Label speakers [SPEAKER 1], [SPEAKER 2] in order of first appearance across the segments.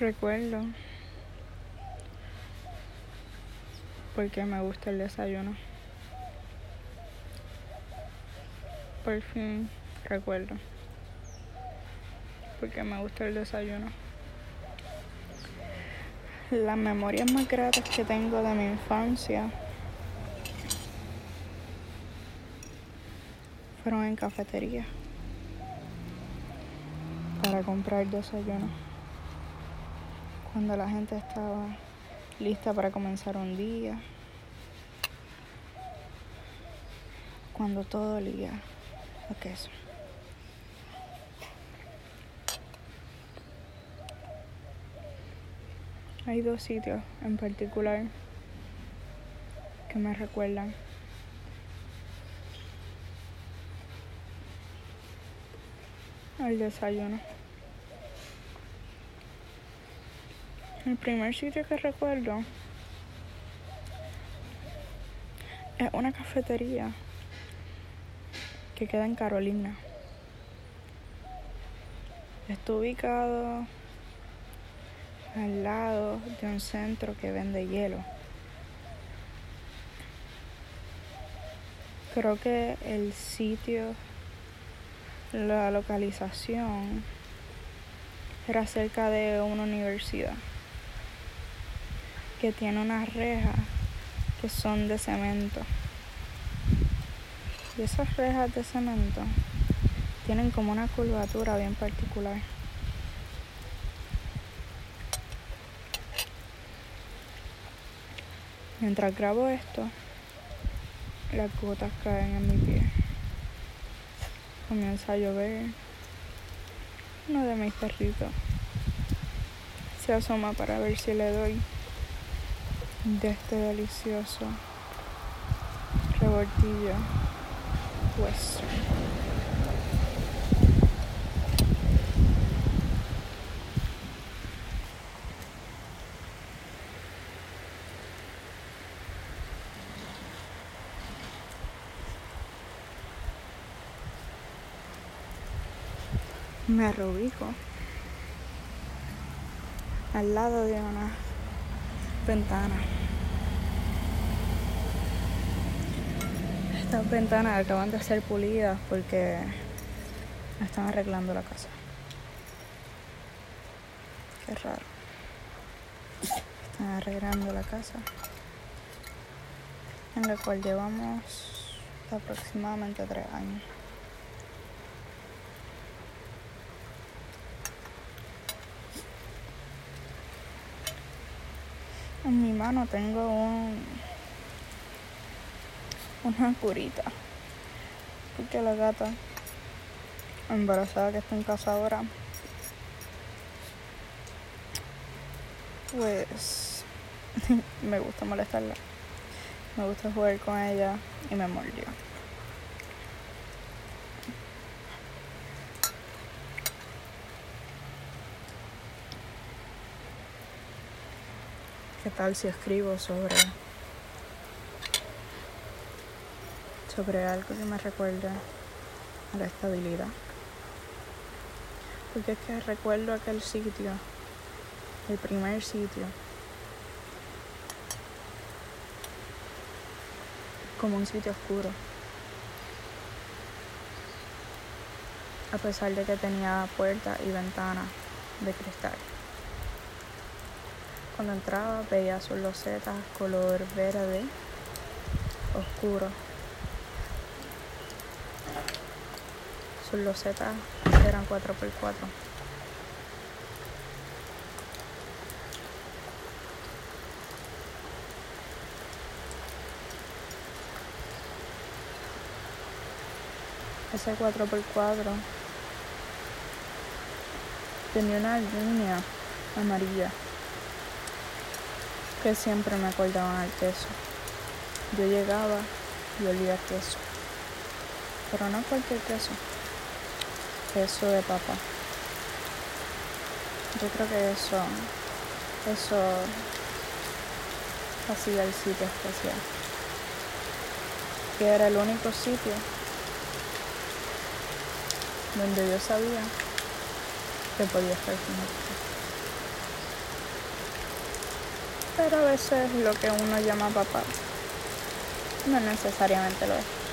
[SPEAKER 1] Recuerdo porque me gusta el desayuno. Por fin recuerdo porque me gusta el desayuno. Las memorias más gratas que tengo de mi infancia fueron en cafetería para comprar desayuno cuando la gente estaba lista para comenzar un día, cuando todo olía a queso. Hay dos sitios en particular que me recuerdan. al desayuno. El primer sitio que recuerdo es una cafetería que queda en Carolina. Está ubicado al lado de un centro que vende hielo. Creo que el sitio, la localización, era cerca de una universidad que tiene unas rejas que son de cemento. Y esas rejas de cemento tienen como una curvatura bien particular. Mientras grabo esto, las gotas caen en mi pie. Comienza a llover. Uno de mis perritos se asoma para ver si le doy de este delicioso revoltillo western. Me arrobijo al lado de una ventanas. Estas ventanas acaban de ser pulidas porque están arreglando la casa. Qué raro. Están arreglando la casa en la cual llevamos aproximadamente tres años. En mi mano tengo un, una curita. Porque la gata embarazada que está en casa ahora, pues me gusta molestarla. Me gusta jugar con ella y me mordió. ¿Qué tal si escribo sobre sobre algo que me recuerde a la estabilidad? Porque es que recuerdo aquel sitio, el primer sitio, como un sitio oscuro. A pesar de que tenía puerta y ventana de cristal. Cuando entraba veía sus losetas color verde oscuro. Sus losetas eran 4x4. Ese 4x4 tenía una línea amarilla que siempre me acordaban al queso. Yo llegaba y olía queso. Pero no cualquier queso. Queso de papa. Yo creo que eso, eso hacía el sitio especial. Que era el único sitio donde yo sabía que podía estar con Pero a veces lo que uno llama papá no necesariamente lo es.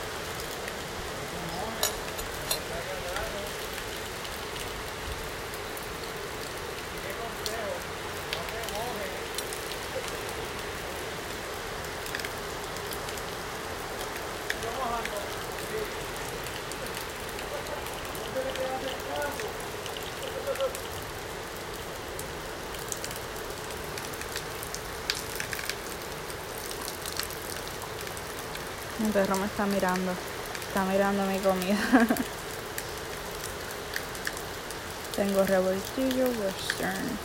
[SPEAKER 1] Mi perro me está mirando. Está mirando mi comida. Tengo revoltillo western.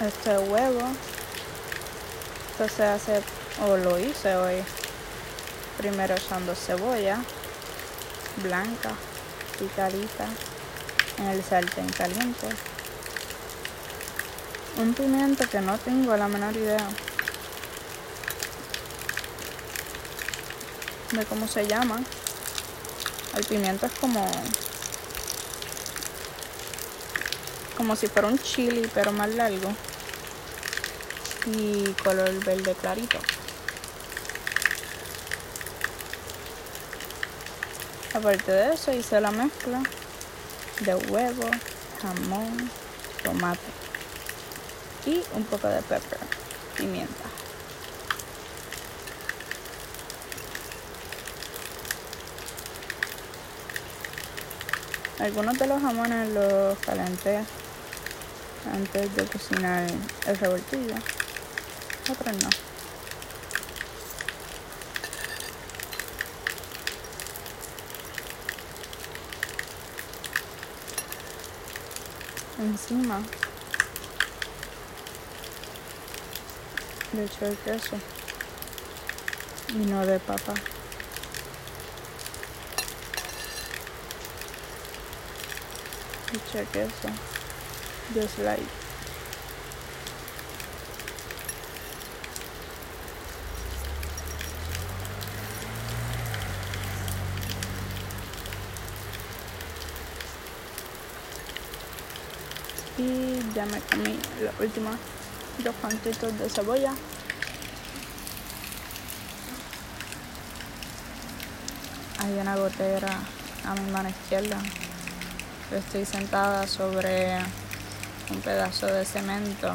[SPEAKER 1] Este huevo. Esto se hace, o lo hice hoy. Primero echando cebolla blanca, picadita, en el sartén caliente. Un pimiento que no tengo la menor idea de cómo se llama. El pimiento es como como si fuera un chili pero más largo y color verde clarito. Aparte de eso hice la mezcla de huevo, jamón, tomate y un poco de pepper, pimienta. Algunos de los jamones los calenté antes de cocinar el revoltillo, otros no. Encima. Le echo el queso. Y no de papa. Eché queso. Just like y ya me comí los últimos dos cantitos de cebolla. Hay una gotera a mi mano izquierda. Estoy sentada sobre un pedazo de cemento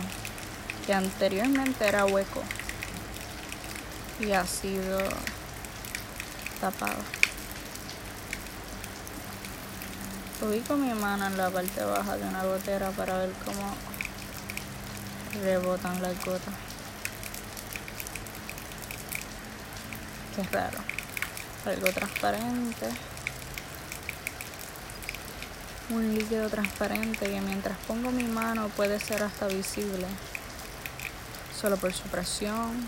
[SPEAKER 1] que anteriormente era hueco y ha sido tapado Ubico mi mano en la parte baja de una gotera para ver cómo rebotan las gotas. Qué raro. Algo transparente. Un líquido transparente que mientras pongo mi mano puede ser hasta visible. Solo por su presión,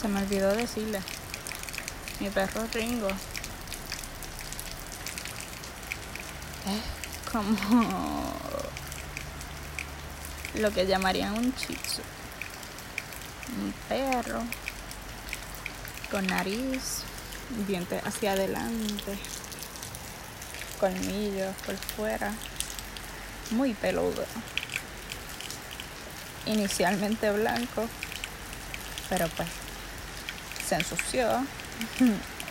[SPEAKER 1] Se me olvidó decirle. Mi perro Ringo. Es como lo que llamarían un chitsu. Un perro con nariz, dientes hacia adelante, colmillos por fuera, muy peludo. Inicialmente blanco, pero pues se ensució.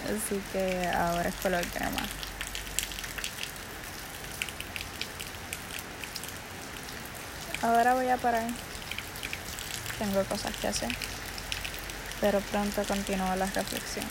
[SPEAKER 1] Así que ahora es color crema. Ahora voy a parar. Tengo cosas que hacer. Pero pronto continúa la reflexión.